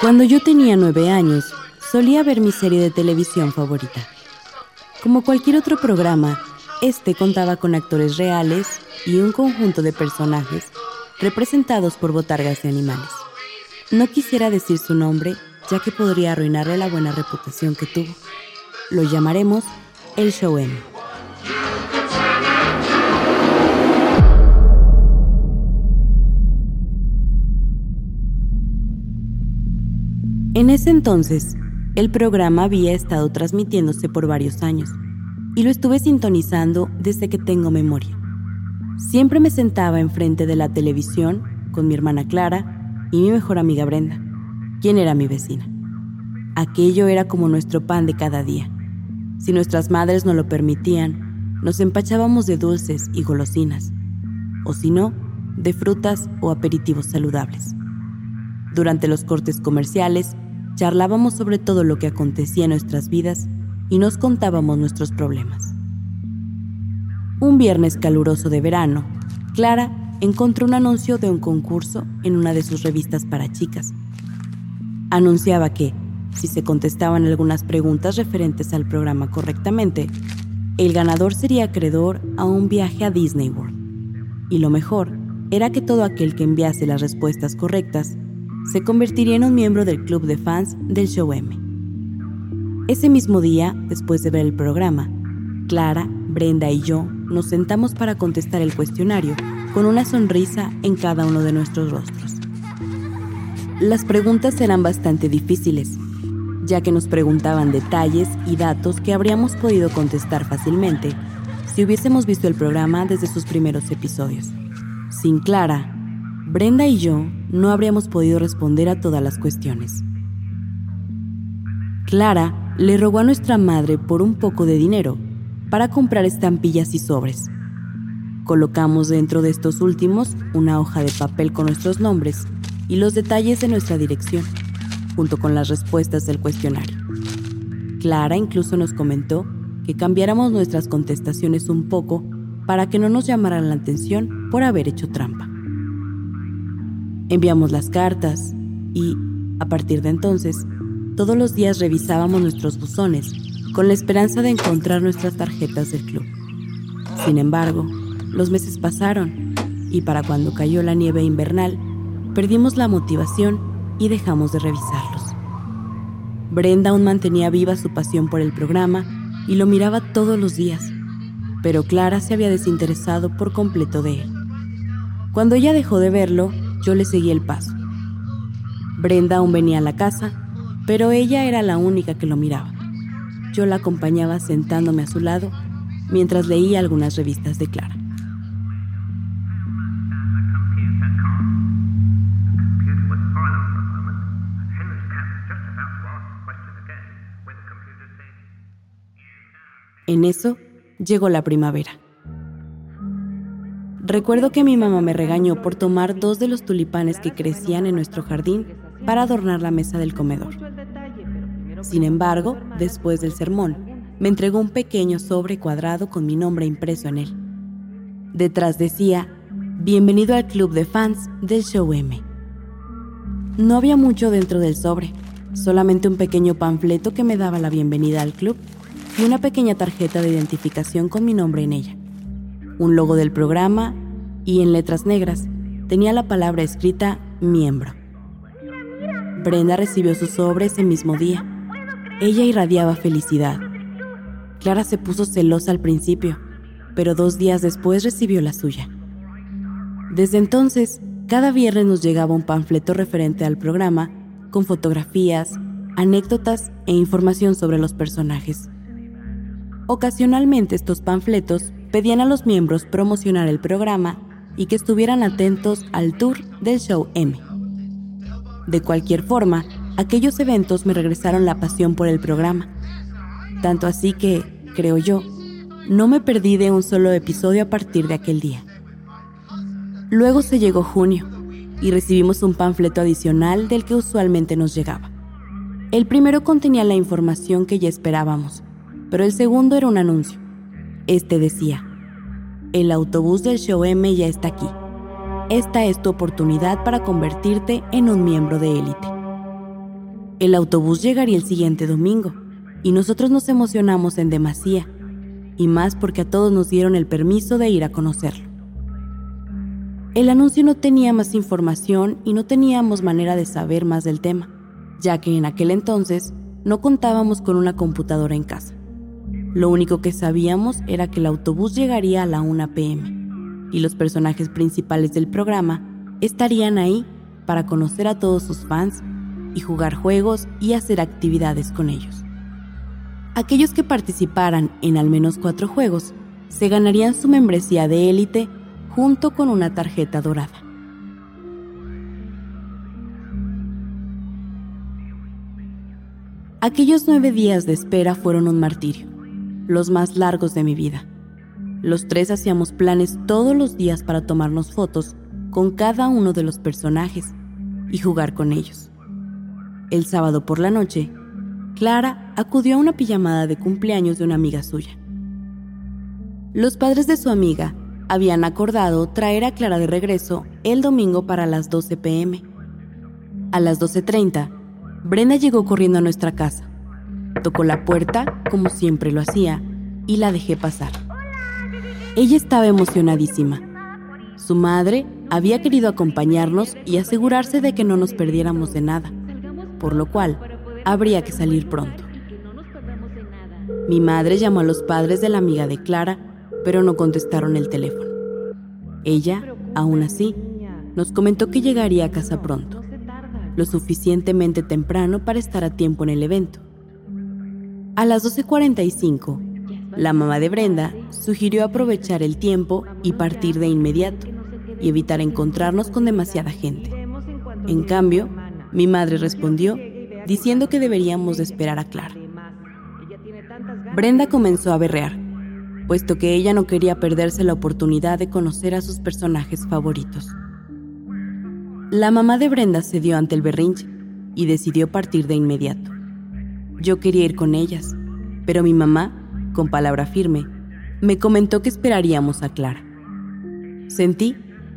Cuando yo tenía nueve años, solía ver mi serie de televisión favorita. Como cualquier otro programa, este contaba con actores reales y un conjunto de personajes representados por botargas de animales. No quisiera decir su nombre, ya que podría arruinarle la buena reputación que tuvo. Lo llamaremos el Show M. En ese entonces, el programa había estado transmitiéndose por varios años y lo estuve sintonizando desde que tengo memoria. Siempre me sentaba enfrente de la televisión con mi hermana Clara y mi mejor amiga Brenda, quien era mi vecina. Aquello era como nuestro pan de cada día. Si nuestras madres no lo permitían, nos empachábamos de dulces y golosinas, o si no, de frutas o aperitivos saludables. Durante los cortes comerciales, charlábamos sobre todo lo que acontecía en nuestras vidas y nos contábamos nuestros problemas. Un viernes caluroso de verano, Clara encontró un anuncio de un concurso en una de sus revistas para chicas. Anunciaba que, si se contestaban algunas preguntas referentes al programa correctamente, el ganador sería acreedor a un viaje a Disney World. Y lo mejor era que todo aquel que enviase las respuestas correctas se convertiría en un miembro del club de fans del Show M. Ese mismo día, después de ver el programa, Clara, Brenda y yo nos sentamos para contestar el cuestionario con una sonrisa en cada uno de nuestros rostros. Las preguntas eran bastante difíciles, ya que nos preguntaban detalles y datos que habríamos podido contestar fácilmente si hubiésemos visto el programa desde sus primeros episodios. Sin Clara, Brenda y yo no habríamos podido responder a todas las cuestiones. Clara le rogó a nuestra madre por un poco de dinero para comprar estampillas y sobres. Colocamos dentro de estos últimos una hoja de papel con nuestros nombres y los detalles de nuestra dirección, junto con las respuestas del cuestionario. Clara incluso nos comentó que cambiáramos nuestras contestaciones un poco para que no nos llamaran la atención por haber hecho trampa. Enviamos las cartas y, a partir de entonces, todos los días revisábamos nuestros buzones con la esperanza de encontrar nuestras tarjetas del club. Sin embargo, los meses pasaron y para cuando cayó la nieve invernal, perdimos la motivación y dejamos de revisarlos. Brenda aún mantenía viva su pasión por el programa y lo miraba todos los días, pero Clara se había desinteresado por completo de él. Cuando ella dejó de verlo, yo le seguí el paso. Brenda aún venía a la casa, pero ella era la única que lo miraba. Yo la acompañaba sentándome a su lado mientras leía algunas revistas de Clara. En eso llegó la primavera. Recuerdo que mi mamá me regañó por tomar dos de los tulipanes que crecían en nuestro jardín para adornar la mesa del comedor. Sin embargo, después del sermón, me entregó un pequeño sobre cuadrado con mi nombre impreso en él. Detrás decía, Bienvenido al club de fans del Show M. No había mucho dentro del sobre, solamente un pequeño panfleto que me daba la bienvenida al club y una pequeña tarjeta de identificación con mi nombre en ella un logo del programa y en letras negras tenía la palabra escrita miembro. Brenda recibió su sobre ese mismo día. Ella irradiaba felicidad. Clara se puso celosa al principio, pero dos días después recibió la suya. Desde entonces, cada viernes nos llegaba un panfleto referente al programa, con fotografías, anécdotas e información sobre los personajes. Ocasionalmente estos panfletos pedían a los miembros promocionar el programa y que estuvieran atentos al tour del show M. De cualquier forma, aquellos eventos me regresaron la pasión por el programa. Tanto así que, creo yo, no me perdí de un solo episodio a partir de aquel día. Luego se llegó junio y recibimos un panfleto adicional del que usualmente nos llegaba. El primero contenía la información que ya esperábamos, pero el segundo era un anuncio. Este decía, el autobús del show M ya está aquí. Esta es tu oportunidad para convertirte en un miembro de élite. El autobús llegaría el siguiente domingo y nosotros nos emocionamos en demasía, y más porque a todos nos dieron el permiso de ir a conocerlo. El anuncio no tenía más información y no teníamos manera de saber más del tema, ya que en aquel entonces no contábamos con una computadora en casa. Lo único que sabíamos era que el autobús llegaría a la 1 pm y los personajes principales del programa estarían ahí para conocer a todos sus fans y jugar juegos y hacer actividades con ellos. Aquellos que participaran en al menos cuatro juegos se ganarían su membresía de élite junto con una tarjeta dorada. Aquellos nueve días de espera fueron un martirio los más largos de mi vida. Los tres hacíamos planes todos los días para tomarnos fotos con cada uno de los personajes y jugar con ellos. El sábado por la noche, Clara acudió a una pijamada de cumpleaños de una amiga suya. Los padres de su amiga habían acordado traer a Clara de regreso el domingo para las 12 pm. A las 12.30, Brenda llegó corriendo a nuestra casa Tocó la puerta, como siempre lo hacía, y la dejé pasar. Ella estaba emocionadísima. Su madre había querido acompañarnos y asegurarse de que no nos perdiéramos de nada, por lo cual habría que salir pronto. Mi madre llamó a los padres de la amiga de Clara, pero no contestaron el teléfono. Ella, aún así, nos comentó que llegaría a casa pronto, lo suficientemente temprano para estar a tiempo en el evento. A las 12.45, la mamá de Brenda sugirió aprovechar el tiempo y partir de inmediato y evitar encontrarnos con demasiada gente. En cambio, mi madre respondió diciendo que deberíamos de esperar a Clara. Brenda comenzó a berrear, puesto que ella no quería perderse la oportunidad de conocer a sus personajes favoritos. La mamá de Brenda cedió ante el berrinche y decidió partir de inmediato. Yo quería ir con ellas, pero mi mamá, con palabra firme, me comentó que esperaríamos a Clara. Sentí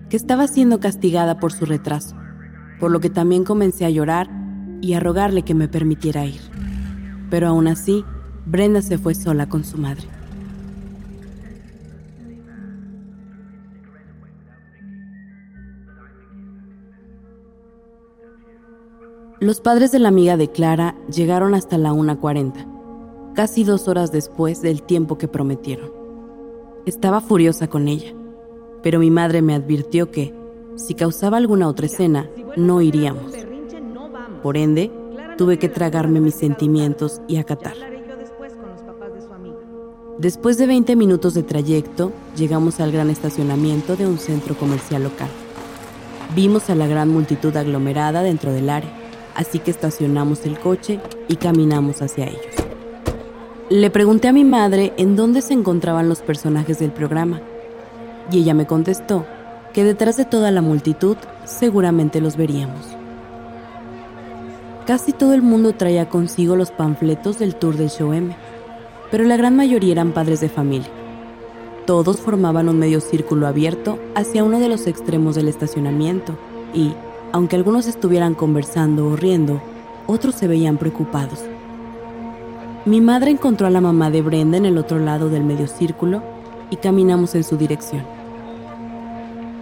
que estaba siendo castigada por su retraso, por lo que también comencé a llorar y a rogarle que me permitiera ir. Pero aún así, Brenda se fue sola con su madre. Los padres de la amiga de Clara llegaron hasta la 1.40, casi dos horas después del tiempo que prometieron. Estaba furiosa con ella, pero mi madre me advirtió que, si causaba alguna otra escena, no iríamos. Por ende, tuve que tragarme mis sentimientos y acatar. Después de 20 minutos de trayecto, llegamos al gran estacionamiento de un centro comercial local. Vimos a la gran multitud aglomerada dentro del área así que estacionamos el coche y caminamos hacia ellos. Le pregunté a mi madre en dónde se encontraban los personajes del programa y ella me contestó que detrás de toda la multitud seguramente los veríamos. Casi todo el mundo traía consigo los panfletos del tour del show M, pero la gran mayoría eran padres de familia. Todos formaban un medio círculo abierto hacia uno de los extremos del estacionamiento y, aunque algunos estuvieran conversando o riendo, otros se veían preocupados. Mi madre encontró a la mamá de Brenda en el otro lado del medio círculo y caminamos en su dirección.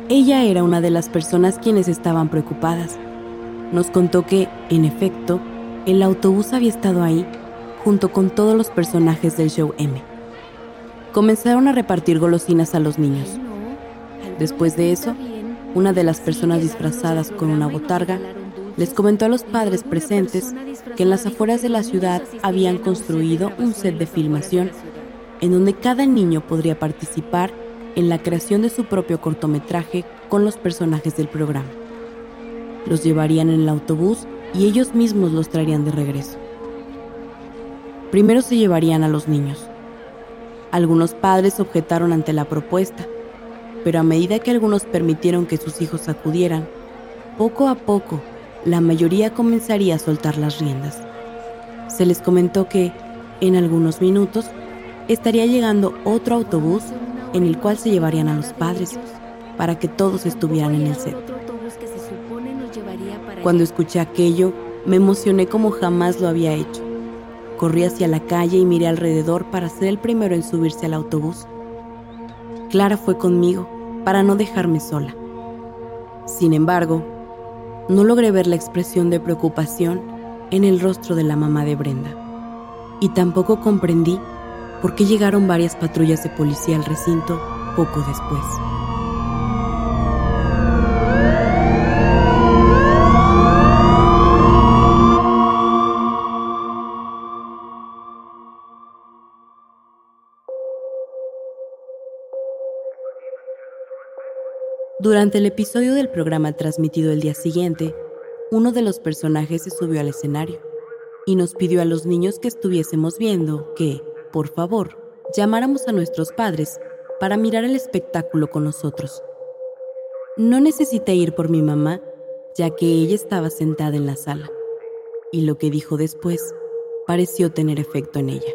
Ella era una de las personas quienes estaban preocupadas. Nos contó que, en efecto, el autobús había estado ahí junto con todos los personajes del show M. Comenzaron a repartir golosinas a los niños. Después de eso, una de las personas disfrazadas con una botarga les comentó a los padres presentes que en las afueras de la ciudad habían construido un set de filmación en donde cada niño podría participar en la creación de su propio cortometraje con los personajes del programa. Los llevarían en el autobús y ellos mismos los traerían de regreso. Primero se llevarían a los niños. Algunos padres objetaron ante la propuesta, pero a medida que algunos permitieron que sus hijos acudieran, poco a poco la mayoría comenzaría a soltar las riendas. Se les comentó que, en algunos minutos, estaría llegando otro autobús en el cual se llevarían a los padres para que todos estuvieran en el set. Cuando escuché aquello, Me emocioné como jamás lo había hecho. Corrí hacia la calle y miré alrededor para ser el primero en subirse al autobús. Clara fue conmigo para no dejarme sola. Sin embargo, no logré ver la expresión de preocupación en el rostro de la mamá de Brenda. Y tampoco comprendí por qué llegaron varias patrullas de policía al recinto poco después. Durante el episodio del programa transmitido el día siguiente, uno de los personajes se subió al escenario y nos pidió a los niños que estuviésemos viendo que, por favor, llamáramos a nuestros padres para mirar el espectáculo con nosotros. No necesité ir por mi mamá, ya que ella estaba sentada en la sala, y lo que dijo después pareció tener efecto en ella.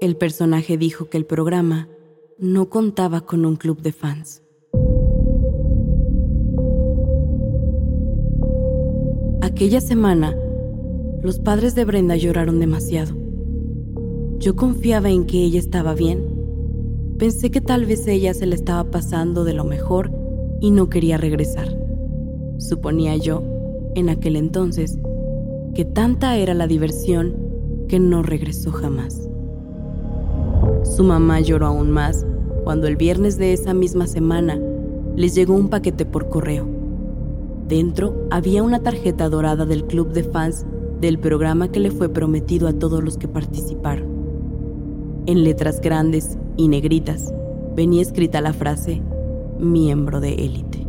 El personaje dijo que el programa no contaba con un club de fans. Aquella semana, los padres de Brenda lloraron demasiado. Yo confiaba en que ella estaba bien. Pensé que tal vez ella se le estaba pasando de lo mejor y no quería regresar. Suponía yo, en aquel entonces, que tanta era la diversión que no regresó jamás. Su mamá lloró aún más cuando el viernes de esa misma semana les llegó un paquete por correo. Dentro había una tarjeta dorada del club de fans del programa que le fue prometido a todos los que participaron. En letras grandes y negritas venía escrita la frase miembro de élite.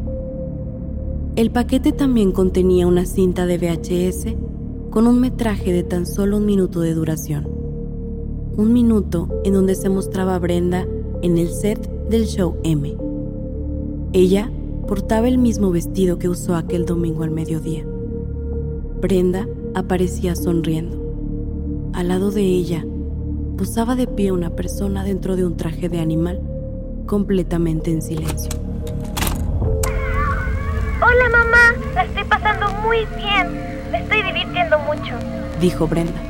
El paquete también contenía una cinta de VHS con un metraje de tan solo un minuto de duración un minuto en donde se mostraba a Brenda en el set del show M. Ella portaba el mismo vestido que usó aquel domingo al mediodía. Brenda aparecía sonriendo. Al lado de ella posaba de pie una persona dentro de un traje de animal, completamente en silencio. Hola mamá, la estoy pasando muy bien, me estoy divirtiendo mucho, dijo Brenda.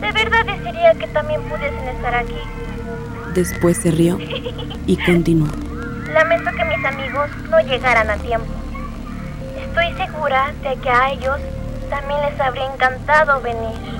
De verdad desearía que también pudiesen estar aquí. Después se rió y continuó. Lamento que mis amigos no llegaran a tiempo. Estoy segura de que a ellos también les habría encantado venir.